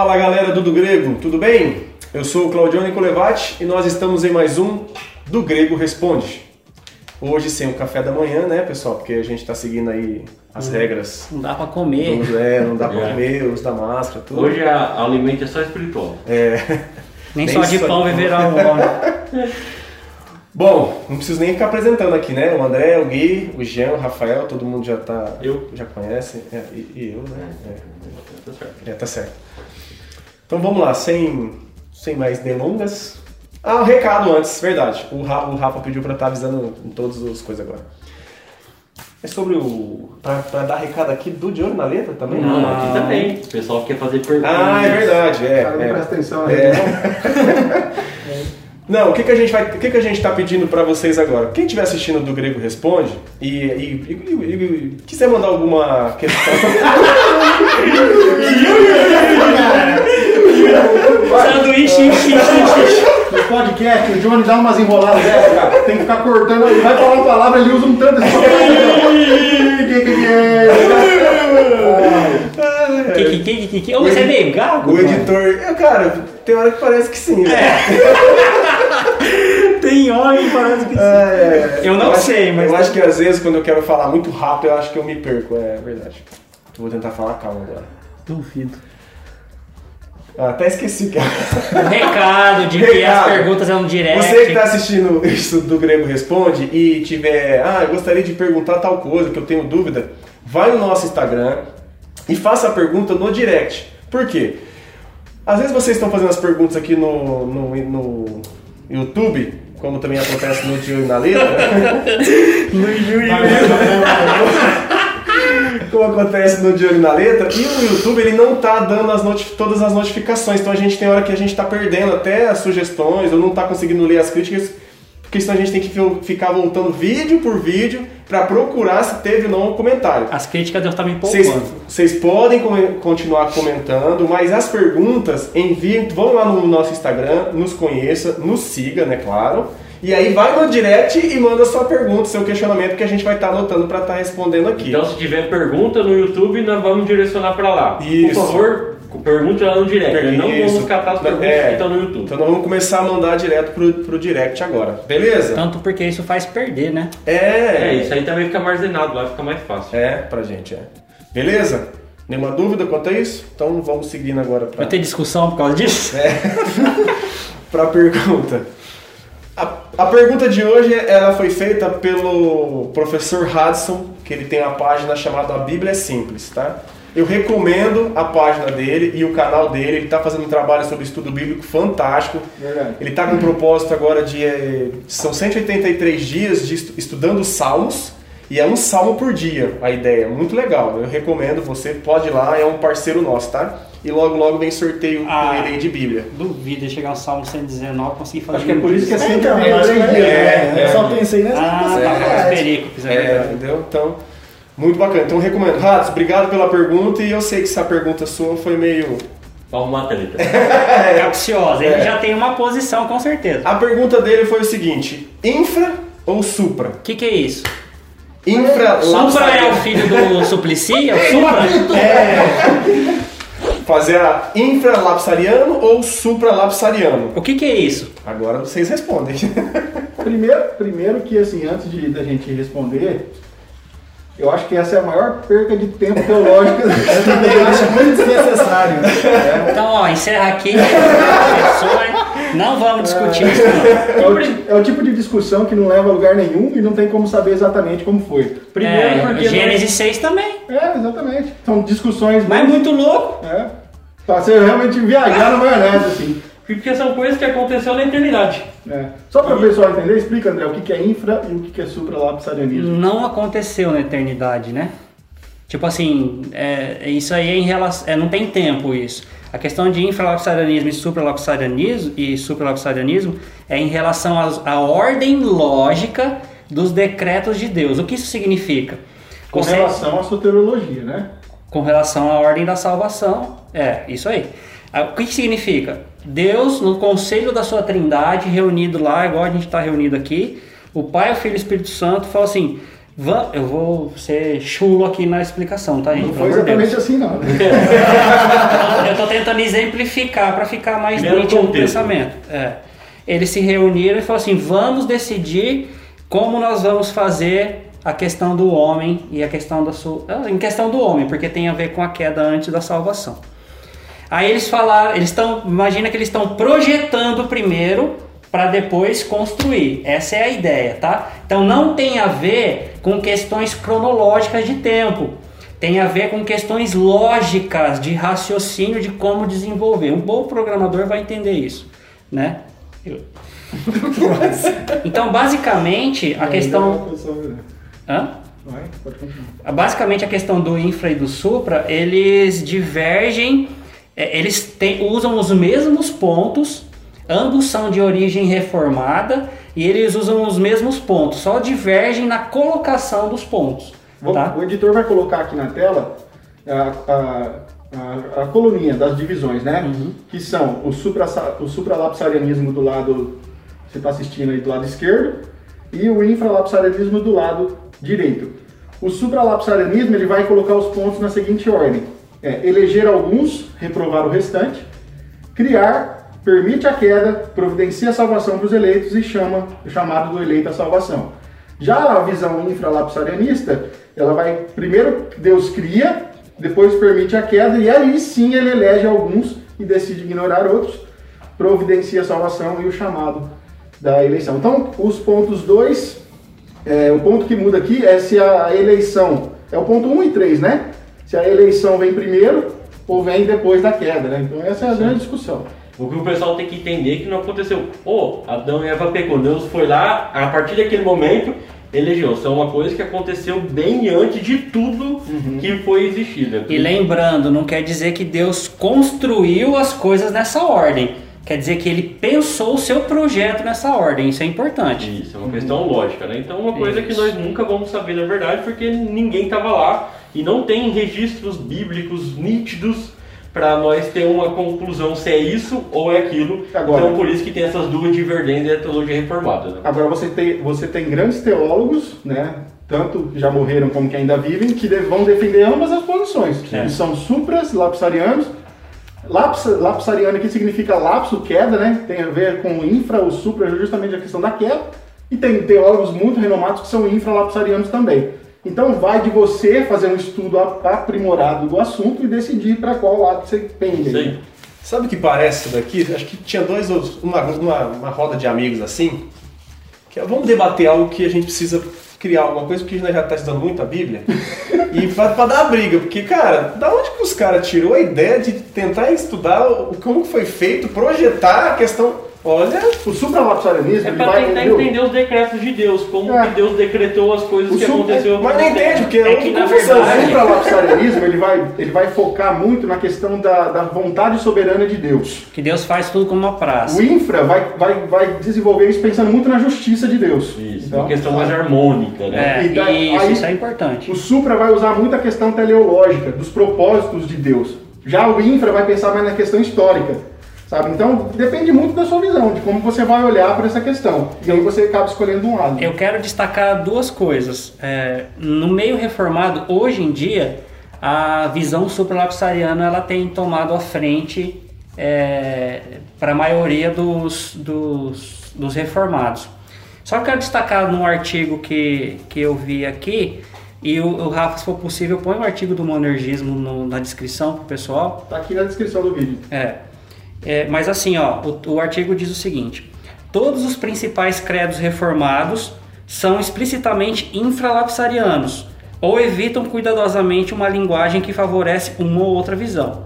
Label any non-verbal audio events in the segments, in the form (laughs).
Fala galera do Do Grego, tudo bem? Eu sou o Claudio Nicolevati e nós estamos em mais um Do Grego Responde. Hoje sem o café da manhã, né, pessoal? Porque a gente tá seguindo aí as Hum. regras. Não dá pra comer. do- É, não dá pra É. comer, uso da máscara, tudo. Hoje a, alimento é só espiritual. É. Nem, (laughs) Nem só de só pão viverá o homem. (laughs) Bom, não preciso nem ficar apresentando aqui, né? O André, o Gui, o Jean, o Rafael, todo mundo já tá. Eu. Já conhece. É, e, e eu, né? É. Tá certo. É, tá certo. Então vamos lá, sem, sem mais delongas. Ah, um recado antes, verdade. O Rafa, o Rafa pediu pra estar avisando em todas as coisas agora. É sobre o. Pra, pra dar recado aqui do De Olho na Letra também? Não, Ah. aqui também. O pessoal quer fazer perguntas. Ah, é verdade, é. Cara, não é. presta atenção aí. É. Não, o que, que a gente vai, o que, que a gente tá pedindo pra vocês agora? Quem estiver assistindo do Grego Responde e, e- e- e- e quiser mandar alguma questão, Sanduíche, ixi, ixi, ixi. No podcast, o Johnny dá umas enroladas dessa, cara. Tem que ficar cortando. Ele vai falar uma palavra, ele usa um tanto assim. Que que que é? Que, que, que, que, que? Ô, você é meio gago? o mano? editor, é, cara, tem hora que parece que sim. né? (laughs) Tem homem parece que sim. É, Eu não acho- sei, mas- Eu acho que às vezes quando eu quero falar muito rápido, eu acho que eu me perco, é verdade. Vou tentar falar calma agora. Duvido. Ah, até esqueci que O recado de que as Recado. perguntas é no direct. Você que está assistindo isso do Grego Responde e tiver, ah, eu gostaria de perguntar tal coisa, que eu tenho dúvida, vai no nosso Instagram e faça a pergunta no direct. Por quê? Às vezes vocês estão fazendo as perguntas aqui no, no, no YouTube, como também acontece no Dio e na Letra. Como acontece no Olho na Letra, e o YouTube ele não tá dando as todas as notificações, então a gente tem hora que a gente tá perdendo até as sugestões, ou não tá conseguindo ler as críticas, porque senão a gente tem que fi- ficar voltando vídeo por vídeo para procurar se teve ou não um comentário. As críticas eu Vocês, poupando. vocês podem continuar comentando, mas as perguntas enviem, vão lá no nosso Instagram, nos conheça, nos siga, né, claro. E aí vai no direct e manda sua pergunta, seu questionamento que a gente vai estar anotando para estar respondendo aqui. Então, se tiver pergunta no YouTube, nós vamos direcionar pra lá. Isso. Por favor, pergunte lá no direct. Nós não Isso. vamos catar as perguntas É. que estão no YouTube. Então nós vamos começar a mandar direto pro, pro direct agora. Beleza? Tanto porque isso faz perder, né? É. É, isso aí também fica mais armazenado, vai ficar mais fácil. É, pra gente, é. Beleza? Nenhuma dúvida quanto a isso? Então vamos seguindo agora pra, Vai ter discussão por causa disso? (laughs) pra pergunta. A, a pergunta de hoje ela foi feita pelo professor Hudson, que ele tem uma página chamada A Bíblia é Simples, tá? Eu recomendo a página dele e o canal dele. Ele está fazendo um trabalho sobre estudo bíblico fantástico. Verdade. Ele está com um propósito agora de. eh, São 183 dias de estu- estudando os salmos. E é um salmo por dia a ideia. Muito legal. Eu recomendo, você pode ir lá, é um parceiro nosso, tá? E logo, logo vem sorteio com Ah. ele aí de Bíblia. Duvido de chegar ao Salmo 119 conseguir fazer Acho que é por isso que é sempre então, meio é, dias. é, eu só pensei nessa Ah, tá, é É, verdade. entendeu? Então, muito bacana. Então, recomendo. Ratos, obrigado pela pergunta. E eu sei que essa pergunta sua foi meio. Pra arrumar a treta. (laughs) Capciosa, ele É. já tem uma posição, com certeza. A pergunta dele foi o seguinte: infra ou supra? O que, que é isso? Infra Supra é o filho do (laughs) Suplicy? É o Supra? É. (laughs) Fazer a infralapsariano ou supralapsariano? O que, que é isso? Agora vocês respondem. (laughs) Primeiro, primeiro que assim, antes de da gente responder, eu acho que essa é a maior perca de tempo teológica. (laughs) Eu também acho muito desnecessário. Então, ó, encerra aqui. (laughs) Pessoas, não vamos discutir isso, não. É o, é o tipo de discussão que não leva a lugar nenhum e não tem como saber exatamente como foi. Primeiro É, porque Gênesis 6 também. É, exatamente. São discussões Mas muito louco. É. Pra você realmente viajar na maionese, assim. Porque são coisas que aconteceu na eternidade. É. Só para o pessoal entender, explica, André, o que é infra e o que que é supralapsarianismo. Não aconteceu na eternidade, né? Tipo assim, é, isso aí é em relação. é, não tem tempo isso. A questão de infralapsarianismo e supralapsarianismo, e supralapsarianismo é em relação à ordem lógica dos decretos de Deus. O que isso significa? Com Você- relação à soteriologia, né? com relação à ordem da salvação. É, isso aí. Ah, O que, significa? Deus, no conselho da sua trindade, reunido lá, igual a gente está reunido aqui, o Pai, o Filho e o Espírito Santo, falou assim: Eu vou ser chulo aqui na explicação, tá, gente? Não foi exatamente assim, não. (laughs) (laughs) Eu tô tentando exemplificar para ficar mais Primeiro nítido o pensamento. É. Eles se reuniram e falaram assim: vamos decidir como nós vamos fazer a questão do homem e a questão da sua. ah, Em questão do homem, porque tem a ver com a queda antes da salvação. Aí eles falaram, eles estão, imagina que eles estão projetando primeiro para depois construir. Essa é a ideia, tá? Então não tem a ver com questões cronológicas de tempo. Tem a ver com questões lógicas de raciocínio de como desenvolver. Um bom programador vai entender isso, né? Eu- (laughs) Então, basicamente, a questão Hã? Continuar. Basicamente a questão do infra e do supra, eles divergem, é, eles usam os mesmos pontos, ambos são de origem reformada e eles usam os mesmos pontos, só divergem na colocação dos pontos. Tá? O editor vai colocar aqui na tela a, a, a, a coluninha das divisões, né? Uhum. Que são o, supra, o supralapsarianismo do lado, você está assistindo aí do lado esquerdo, e o infralapsarianismo do lado direito. O supralapsarianismo ele vai colocar os pontos na seguinte ordem: é, eleger alguns, reprovar o restante, criar, permite a queda, providencia a salvação para os eleitos e chama o chamado do eleito à salvação. Já a visão infralapsarianista, ela vai primeiro Deus cria, depois permite a queda e aí sim ele elege alguns e decide ignorar outros, providencia a salvação e o chamado da eleição. Então, os pontos 2, o ponto que muda aqui é se a eleição, é o ponto 1 um e 3, né? Se a eleição vem primeiro ou vem depois da queda, né? Então essa é a grande discussão. O que o pessoal tem que entender é que não aconteceu. Ô, Adão e Eva pecou. Deus foi lá, a partir daquele momento, elegeu. Isso é uma coisa que aconteceu bem antes de tudo que foi existido. E lembrando, não quer dizer que Deus construiu as coisas nessa ordem. Quer dizer que ele pensou o seu projeto nessa ordem. Isso é importante. Isso, é uma questão lógica, né? Então, uma coisa que Isso. nós nunca vamos saber na verdade, porque ninguém estava lá e não tem registros bíblicos nítidos para nós ter uma conclusão se é isso ou é aquilo. Agora- então, por isso que tem essas duas divergências da teologia reformada. Né? Agora você tem, você tem grandes teólogos, né? Tanto que já morreram como que ainda vivem, que vão defender ambas as posições. É. Que são supras, lapsarianos. Laps, lapsariano aqui significa lapso, queda, né? Tem a ver com infra, o supra justamente a questão da queda. E tem teólogos muito renomados que são infralapsarianos também. Então vai de você fazer um estudo ap- aprimorado do assunto e decidir para qual lado você pende. Aí. Sabe o que parece isso daqui? Acho que tinha dois outros, uma, uma, uma roda de amigos assim, que é, vamos debater algo que a gente precisa criar alguma coisa, porque a gente já está estudando muito a Bíblia, (laughs) e pra dar briga, porque, cara, da onde que os caras tirou a ideia de tentar estudar o, como foi feito, projetar a questão, olha, O supralapsarianismo É para vai tentar entendeu? entender os decretos de Deus, como É. que Deus decretou as coisas O que aconteceu. mas não entende, porque É é que, na confusão. O verdade- supralapsarianismo (laughs) ele vai, ele vai focar muito na questão da, da vontade soberana de Deus. Que Deus faz tudo como uma praça. O infra vai, vai, vai desenvolver isso pensando muito na justiça de Deus. Isso, Então, uma questão mais harmônica, né? É, E daí- isso, aí- isso é importante. O supra vai usar muito a questão teleológica, dos propósitos de Deus. Já o infra vai pensar mais na questão histórica. Sabe? Então depende muito da sua visão, de como você vai olhar para essa questão. E aí você acaba escolhendo um lado. Eu quero destacar duas coisas. É, no meio reformado, hoje em dia, a visão supralapsariana ela tem tomado a frente para a maioria dos, dos, dos reformados. Só quero destacar num artigo que, que eu vi aqui, e o, o Rafa, se for possível, põe o artigo do monergismo no- na descrição pro pessoal. Tá aqui na descrição do vídeo. É. É, mas assim, ó, o, o artigo diz o seguinte: todos os principais credos reformados são explicitamente infralapsarianos ou evitam cuidadosamente uma linguagem que favorece uma ou outra visão.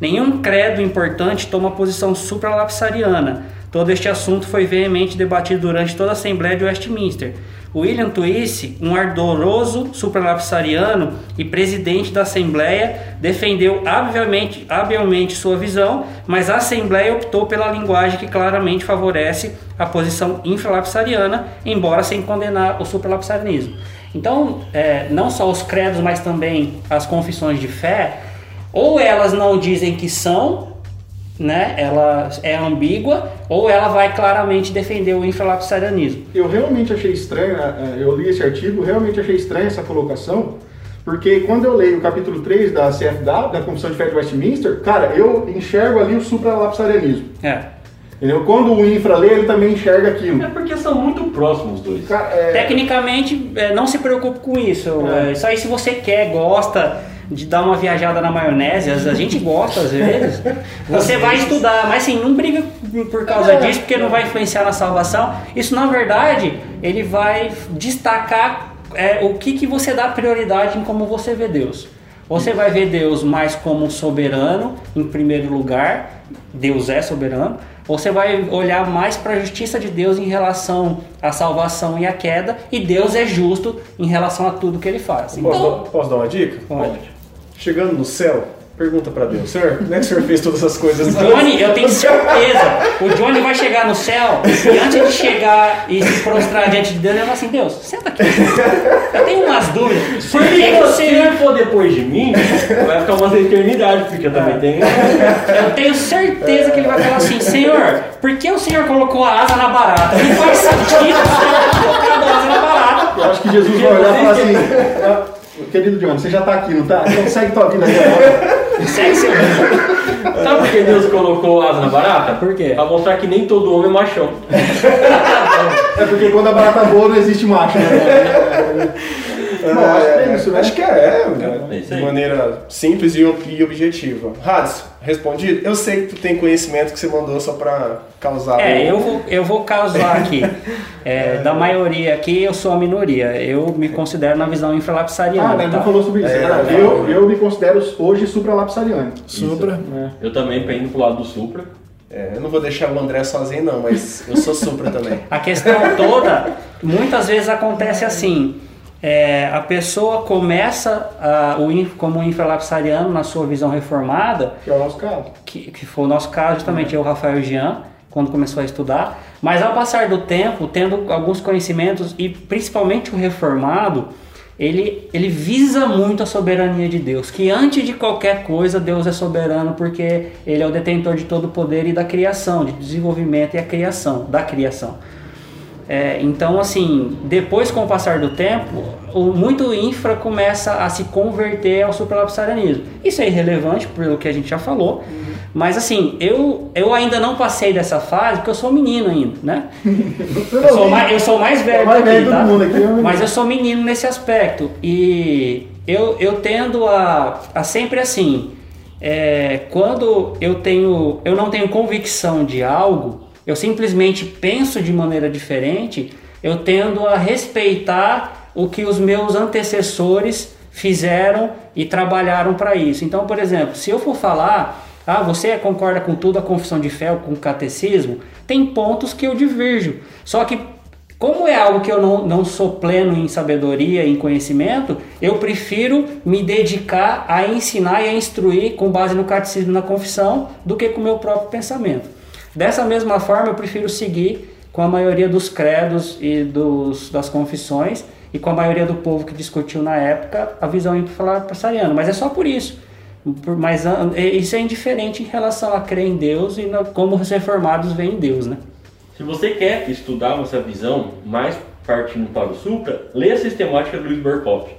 Nenhum credo importante toma posição supralapsariana. Todo este assunto foi veemente debatido durante toda a Assembleia de Westminster. William Twisse, um ardoroso supralapsariano e presidente da Assembleia, defendeu habilmente, habilmente sua visão, mas a Assembleia optou pela linguagem que claramente favorece a posição infralapsariana, embora sem condenar o supralapsarianismo. Então, é, não só os credos, mas também as confissões de fé, ou elas não dizem que são, né, ela é ambígua ou ela vai claramente defender o infralapsarianismo. Eu realmente achei estranho, eh, eu li esse artigo, realmente achei estranha essa colocação, porque quando eu leio o capítulo 3 da CFW, da Comissão de Fé de Westminster, cara, eu enxergo ali o supralapsarianismo. É. Entendeu? Quando o infra lê, ele também enxerga aquilo. É porque são muito próximos os dois. Cara, é, Tecnicamente, é, não se preocupe com isso. É. É, Isso aí, se você quer, gosta de dar uma viajada na maionese, a gente gosta às vezes, você vai estudar, mas assim, não briga por causa disso, porque não vai influenciar na salvação. Isso, na verdade, ele vai destacar é, o que, que você dá prioridade em como você vê Deus. Você vai ver Deus mais como soberano, em primeiro lugar, Deus é soberano. Ou Você vai olhar mais para a justiça de Deus em relação à salvação e à queda, e Deus é justo em relação a tudo que ele faz. Posso, Então, dar, posso dar uma dica? pode. Chegando no céu, pergunta pra Deus, Senhor, como é que o Senhor fez todas essas coisas? Johnny, eu tenho certeza, o Johnny vai chegar no céu e antes de chegar e se prostrar diante de Deus, ele vai assim, Deus, senta aqui. Eu tenho umas dúvidas. Por que, que o Se Senhor ele for depois de mim, vai ficar uma eternidade, porque eu também tenho. Eu tenho certeza que ele vai falar assim, Senhor, por que o Senhor colocou a asa na barata? Não faz sentido o Senhor ter colocado a asa na barata. eu acho que Jesus vai olhar e falar assim, "Ah, querido John, você já tá aqui, não tá? Então segue tua vida aí agora. Segue seu Sabe por que Deus colocou asa na barata? Por quê? Pra mostrar que nem todo homem é machão. É porque quando a barata voa não existe macho, né? (laughs) Bom, acho que é isso, né? Acho que é, É isso de maneira simples e ob- e objetiva. Rads, respondido? Eu sei que tu tem conhecimento que você mandou só pra causar. É, um- eu vou, eu vou causar aqui. (laughs) É, da maioria aqui, eu sou a minoria. Eu me considero na visão infralapsariana. Ah, né? tá? Não falou sobre isso. É, Ah, não, eu, eu me considero hoje supralapsariano. Supra. Eu também penso pro lado do Supra. É, eu não vou deixar o André sozinho, não, mas eu sou supra também. (laughs) A questão toda, muitas vezes acontece assim. É, a pessoa começa a, o, como um infralapsariano na sua visão reformada, Que é o nosso caso. que, que foi o nosso caso, justamente eu, o Rafael Jean, quando começou a estudar. Mas ao passar do tempo, tendo alguns conhecimentos e principalmente o reformado, ele, ele visa muito a soberania de Deus, que antes de qualquer coisa Deus é soberano porque ele é o detentor de todo o poder e da criação, de desenvolvimento e a criação, da criação. É, então, assim, depois com o passar do tempo, o muito infra começa a se converter ao supralapsarianismo. Isso é irrelevante pelo que a gente já falou, mas assim, eu, eu ainda não passei dessa fase porque eu sou menino ainda, né? Eu sou mais, eu sou mais velho mais de tá? mundo aqui? Mas eu sou menino nesse aspecto. E eu, eu tendo a, a sempre assim. é, quando eu tenho. Eu não tenho convicção de algo, eu simplesmente penso de maneira diferente, eu tendo a respeitar o que os meus antecessores fizeram e trabalharam para isso. Então, por exemplo, se eu for falar, ah, você concorda com tudo a confissão de fé, com o catecismo, tem pontos que eu diverjo. Só que como é algo que eu não, não sou pleno em sabedoria, em conhecimento, eu prefiro me dedicar a ensinar e a instruir com base no catecismo na confissão do que com o meu próprio pensamento. Dessa mesma forma, eu prefiro seguir com a maioria dos credos e dos, das confissões e com a maioria do povo que discutiu na época a visão infralassariana. Mas é só por isso. Por- Mas isso é indiferente em relação a crer em Deus e na, como os reformados veem Deus, né? Se você quer estudar essa visão, mais partindo para o Supra, lê a sistemática do Luiz Berkoff.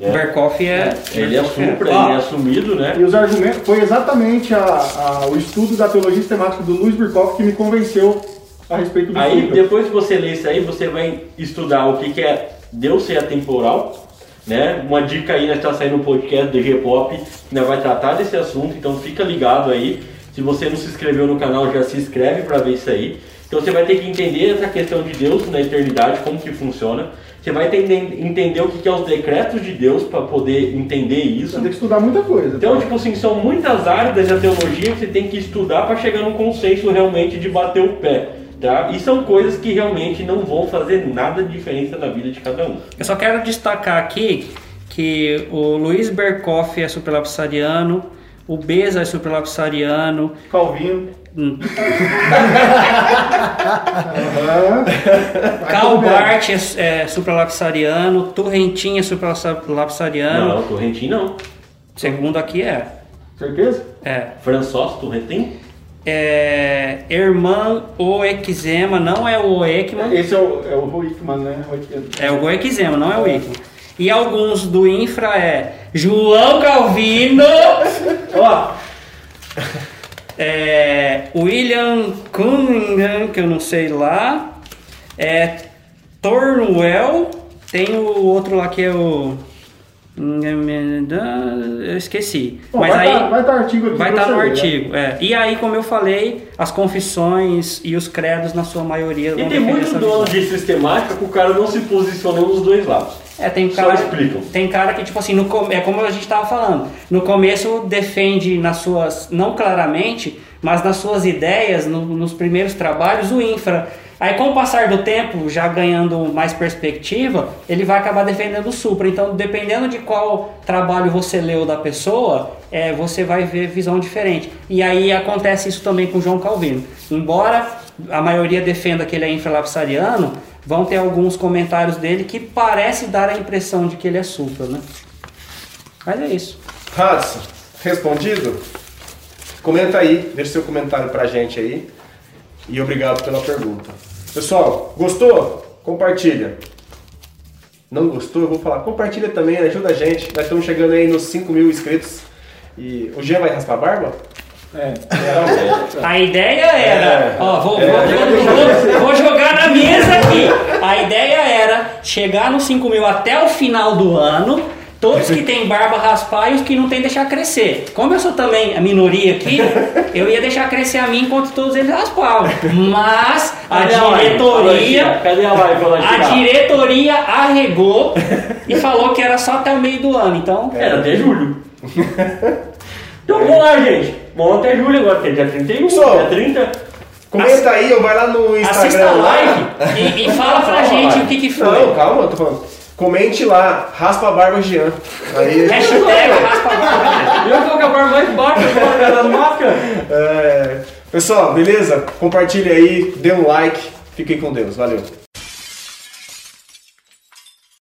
Né? Berkoff é. Ele é Supra, Ó, ele é assumido, né? E os argumentos, foi exatamente a- a- o estudo da teologia sistemática do Luiz Birkhoff que me convenceu a respeito do Aí, Supra. depois que você lê isso aí, você vai estudar o que, que é Deus ser atemporal, né? Uma dica aí, nós está saindo um podcast do G-Pop, que nós vai tratar desse assunto, então fica ligado aí. Se você não se inscreveu no canal, já se inscreve para ver isso aí. Então você vai ter que entender essa questão de Deus na eternidade, como que funciona. Você vai entender, entender o que, que é os decretos de Deus para poder entender isso. Você tem que estudar muita coisa. Então, tipo assim, são muitas áreas da teologia que você tem que estudar para chegar num consenso realmente de bater o pé. Tá? E são coisas que realmente não vão fazer nada de diferença na vida de cada um. Eu só quero destacar aqui que o Luiz Berkoff é superlapsariano, o Beza é superlapsariano, Calvino. hum, Aham. Karl Barth é, é supralapsariano, Turrentin é supralapsariano, Não, Torrentin não. segundo aqui é. Certeza? É. François Torrentin? é, Irmã o Eczema, não é o Ekman, Esse é o, é o Hickman, né? O Hickman. é o Eczema, não é o Ekman. E alguns do Infra é João Calvino, ó, é, William Cunningham, que eu não sei lá, é Torwell, tem o outro lá que é o. Eu esqueci. Bom, Mas vai aí tá- vai tá artigo aqui vai estar no você ler, né? artigo. é. E aí, como eu falei, as confissões e os credos, na sua maioria, E tem muito dono visão. de sistemática que o cara não se posiciona nos dois lados. É, tem Só cara, explicam. tem cara que, tipo assim, no, com- é como a gente estava falando, no começo defende nas suas, não claramente, mas nas suas ideias, no- nos primeiros trabalhos, o infra. Aí com o passar do tempo, já ganhando mais perspectiva, ele vai acabar defendendo o supra. Então, dependendo de qual trabalho você leu da pessoa, é, você vai ver visão diferente. E aí acontece isso também com João Calvino. Embora a maioria defenda que ele é infralapsariano, vão ter alguns comentários dele que parece dar a impressão de que ele é supra, né? Mas é isso. Hudson, respondido? Comenta aí, deixa seu comentário pra gente aí. E obrigado pela pergunta. Pessoal, gostou? Compartilha. Não gostou? Eu vou falar, compartilha também, ajuda a gente. Nós estamos chegando aí nos 5 mil inscritos. E o Jean vai raspar a barba? É. (laughs) A ideia era, É. ó, vou, vou- vou- vou- vou jogar na mesa aqui. A ideia era chegar nos 5 mil até o final do ano. Todos que têm barba raspar e os que não têm deixar crescer. Como eu sou também a minoria aqui, (laughs) eu ia deixar crescer a mim enquanto todos eles raspavam. Mas a diretoria Cadê a diretoria (laughs) arregou e falou que era só até o meio do ano. Então, Era até julho. (laughs) então vamos lá, gente. Vamos até julho agora, que é dia 31, Só. dia 30. Comenta aí ou vai lá no assista a Instagram lá. live e, e fala pra gente vai. o que, que foi. Não, calma, eu tô falando. Comente lá, raspa a barba Jean. Aí, Hashtag raspa a barba. Eu vou acabar mais baixo agora das máscaras. é, pessoal, beleza? Compartilha aí, dê um like. Fiquem com Deus. Valeu.